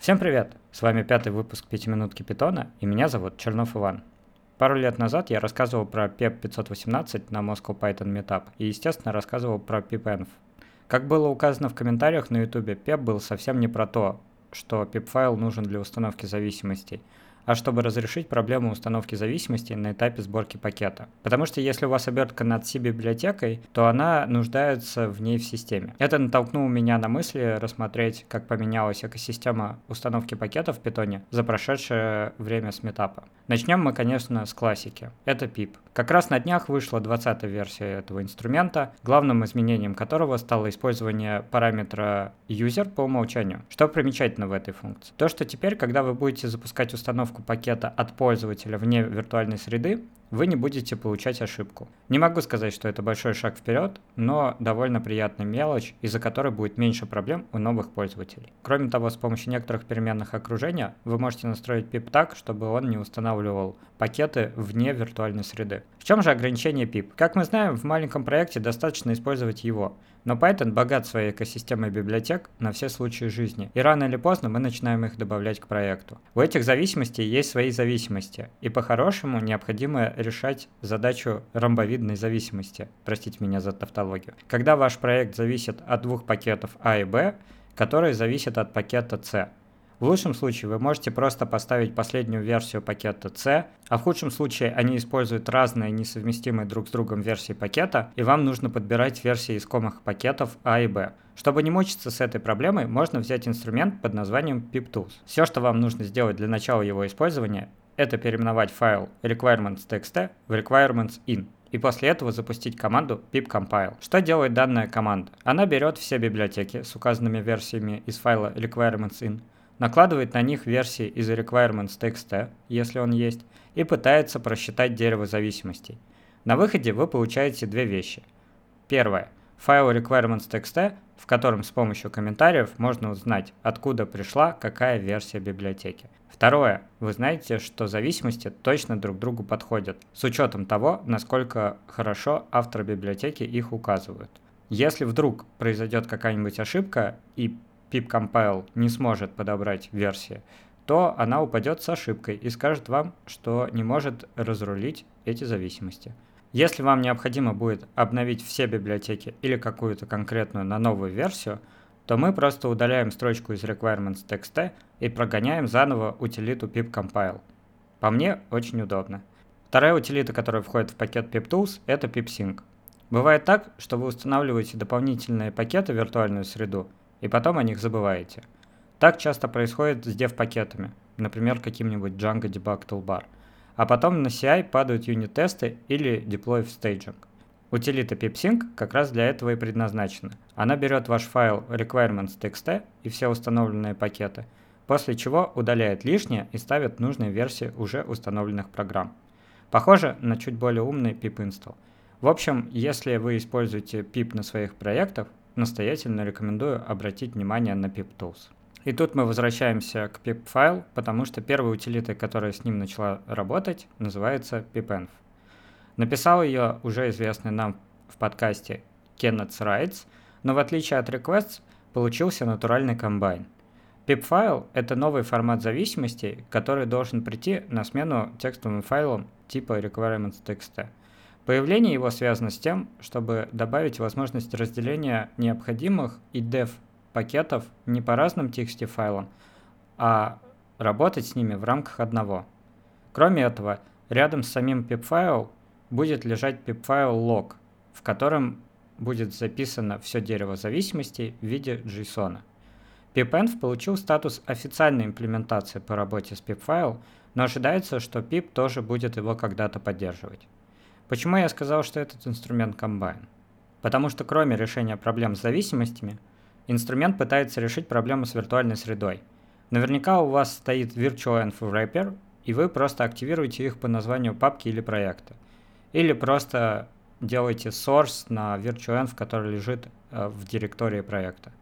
Всем привет! С вами пятый выпуск «Пятиминутки Питона» и меня зовут Чернов Иван. Пару лет назад я рассказывал про PEP 518 на Moscow Python Meetup и, естественно, рассказывал про pipenv. Как было указано в комментариях на YouTube, PEP был совсем не про то, что pip-файл нужен для установки зависимостей – а чтобы разрешить проблему установки зависимости на этапе сборки пакета. Потому что если у вас обертка над C-библиотекой, то она нуждается в ней в системе. Это натолкнуло меня на мысли рассмотреть, как поменялась экосистема установки пакетов в питоне за прошедшее время с метапа. Начнем мы, конечно, с классики. Это pip. Как раз на днях вышла 20 версия этого инструмента, главным изменением которого стало использование параметра user по умолчанию. Что примечательно в этой функции? То, что теперь, когда вы будете запускать установку пакета от пользователя вне виртуальной среды, вы не будете получать ошибку. Не могу сказать, что это большой шаг вперед, но довольно приятная мелочь, из-за которой будет меньше проблем у новых пользователей. Кроме того, с помощью некоторых переменных окружения вы можете настроить PIP так, чтобы он не устанавливал пакеты вне виртуальной среды. В чем же ограничение PIP? Как мы знаем, в маленьком проекте достаточно использовать его. Но Python богат своей экосистемой библиотек на все случаи жизни, и рано или поздно мы начинаем их добавлять к проекту. У этих зависимостей есть свои зависимости, и по-хорошему необходимо решать задачу ромбовидной зависимости. Простите меня за тавтологию. Когда ваш проект зависит от двух пакетов А и Б, которые зависят от пакета С. В лучшем случае вы можете просто поставить последнюю версию пакета C, а в худшем случае они используют разные несовместимые друг с другом версии пакета, и вам нужно подбирать версии искомых пакетов A и B. Чтобы не мучиться с этой проблемой, можно взять инструмент под названием piptools. Все, что вам нужно сделать для начала его использования, это переименовать файл requirements.txt в requirements.in и после этого запустить команду pipcompile. Что делает данная команда? Она берет все библиотеки с указанными версиями из файла requirements.in, накладывает на них версии из requirements.txt, если он есть, и пытается просчитать дерево зависимостей. На выходе вы получаете две вещи. Первое. Файл requirements.txt, в котором с помощью комментариев можно узнать, откуда пришла какая версия библиотеки. Второе. Вы знаете, что зависимости точно друг другу подходят, с учетом того, насколько хорошо авторы библиотеки их указывают. Если вдруг произойдет какая-нибудь ошибка и pipcompile не сможет подобрать версии, то она упадет с ошибкой и скажет вам, что не может разрулить эти зависимости. Если вам необходимо будет обновить все библиотеки или какую-то конкретную на новую версию, то мы просто удаляем строчку из requirements.txt и прогоняем заново утилиту pipcompile. По мне, очень удобно. Вторая утилита, которая входит в пакет piptools, это pipsync. Бывает так, что вы устанавливаете дополнительные пакеты в виртуальную среду, и потом о них забываете. Так часто происходит с dev-пакетами, например, каким-нибудь Django Debug Toolbar. А потом на CI падают юнит-тесты или deploy в staging. Утилита pipsync как раз для этого и предназначена. Она берет ваш файл requirements.txt и все установленные пакеты, после чего удаляет лишнее и ставит нужные версии уже установленных программ. Похоже на чуть более умный pip install. В общем, если вы используете pip на своих проектах, настоятельно рекомендую обратить внимание на pip-tools. И тут мы возвращаемся к pip-файл, потому что первая утилита, которая с ним начала работать, называется pipenv. Написал ее уже известный нам в подкасте Kenneth Wrights, но в отличие от requests получился натуральный комбайн. Pip-файл — это новый формат зависимостей, который должен прийти на смену текстовым файлам типа requirements.txt. Появление его связано с тем, чтобы добавить возможность разделения необходимых и dev пакетов не по разным TXT файлам, а работать с ними в рамках одного. Кроме этого, рядом с самим pip-файлом будет лежать pip-файл log, в котором будет записано все дерево зависимостей в виде JSON. pipenv получил статус официальной имплементации по работе с pip-файл, но ожидается, что pip тоже будет его когда-то поддерживать. Почему я сказал, что этот инструмент комбайн? Потому что кроме решения проблем с зависимостями, инструмент пытается решить проблему с виртуальной средой. Наверняка у вас стоит Virtual Env Wrapper, и вы просто активируете их по названию папки или проекта – или просто делайте source на virtualenv, который лежит э, в директории проекта.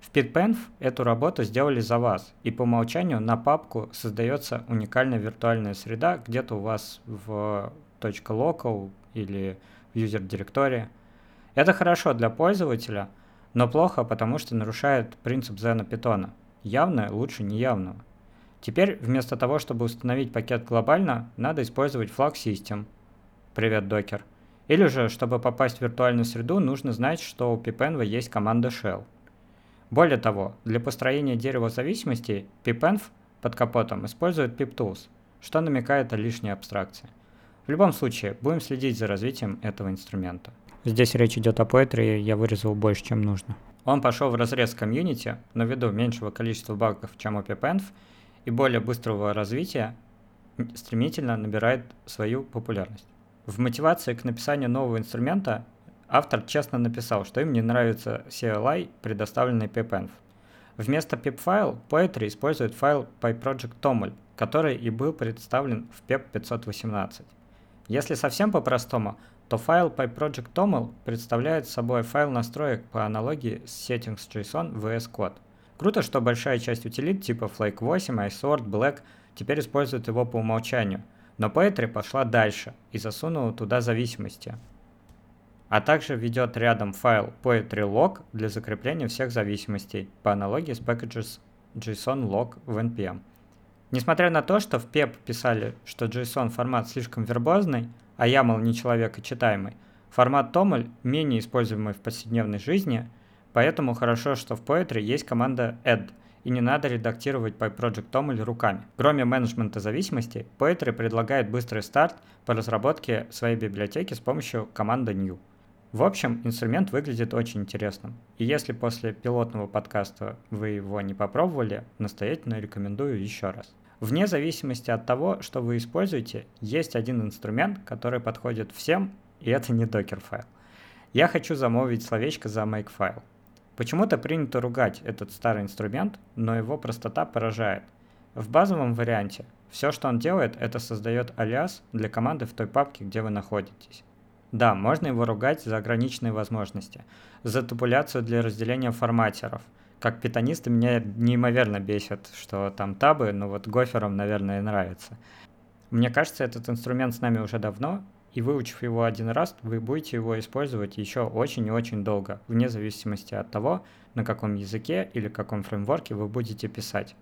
В PitPenv эту работу сделали за вас, и по умолчанию на папку создается уникальная виртуальная среда где-то у вас в .local или в user директории. Это хорошо для пользователя, но плохо, потому что нарушает принцип Zeno Python. Явное лучше неявного. Теперь вместо того, чтобы установить пакет глобально, надо использовать flag system. Привет, докер. Или же, чтобы попасть в виртуальную среду, нужно знать, что у pipenv есть команда shell. Более того, для построения дерева зависимостей pipenv под капотом использует piptools, что намекает о лишней абстракции. В любом случае, будем следить за развитием этого инструмента. Здесь речь идет о Poetry, я вырезал больше, чем нужно. Он пошел в разрез комьюнити, но ввиду меньшего количества багов, чем у pipenv, и более быстрого развития стремительно набирает свою популярность. В мотивации к написанию нового инструмента автор честно написал, что им не нравится CLI, предоставленный pipenv. Вместо pip-файл Poetry использует файл pyproject.toml, который и был представлен в PEP 518. Если совсем по-простому, то файл pyproject.toml представляет собой файл настроек по аналогии с settings.json в VS Code – Круто, что большая часть утилит типа Flake 8, iSort, Black теперь используют его по умолчанию, но Poetry пошла дальше и засунула туда зависимости. А также ведет рядом файл poetry log для закрепления всех зависимостей по аналогии с packages JSON в NPM. Несмотря на то, что в PEP писали, что JSON формат слишком вербозный, а YAML не человекочитаемый, формат TOML менее используемый в повседневной жизни – Поэтому хорошо, что в Poetry есть команда add, и не надо редактировать PyProject или руками. Кроме менеджмента зависимостей, Poetry предлагает быстрый старт по разработке своей библиотеки с помощью команды new. В общем, инструмент выглядит очень интересным. И если после пилотного подкаста вы его не попробовали, настоятельно рекомендую еще раз. Вне зависимости от того, что вы используете, есть один инструмент, который подходит всем, и это не докер файл. Я хочу замолвить словечко за makefile. Почему-то принято ругать этот старый инструмент, но его простота поражает. В базовом варианте все, что он делает, это создает алиас для команды в той папке, где вы находитесь. Да, можно его ругать за ограниченные возможности, за табуляцию для разделения форматеров. Как питонисты меня неимоверно бесит, что там табы, но вот гоферам, наверное, нравится. Мне кажется, этот инструмент с нами уже давно, и выучив его один раз, вы будете его использовать еще очень и очень долго, вне зависимости от того, на каком языке или каком фреймворке вы будете писать.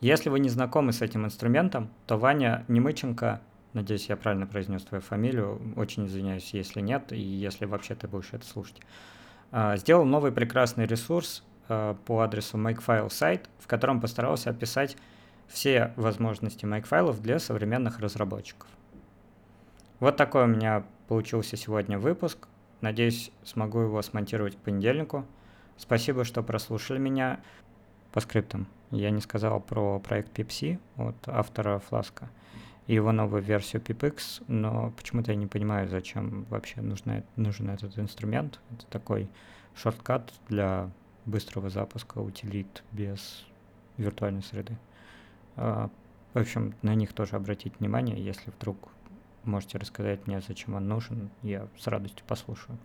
Если вы не знакомы с этим инструментом, то Ваня Немыченко, надеюсь, я правильно произнес твою фамилию, очень извиняюсь, если нет, и если вообще ты будешь это слушать, а, сделал новый прекрасный ресурс по адресу makefile site, в котором постарался описать все возможности makefile для современных разработчиков. Вот такой у меня получился сегодня выпуск. Надеюсь, смогу его смонтировать к понедельнику. Спасибо, что прослушали меня. По скриптам. Я не сказал про проект Pepsi от автора Фласка и его новую версию PipX, но почему-то я не понимаю, зачем вообще нужна, нужен этот инструмент. Это такой шорткат для быстрого запуска утилит без виртуальной среды. А, в общем, на них тоже обратить внимание, если вдруг можете рассказать мне, зачем он нужен, я с радостью послушаю.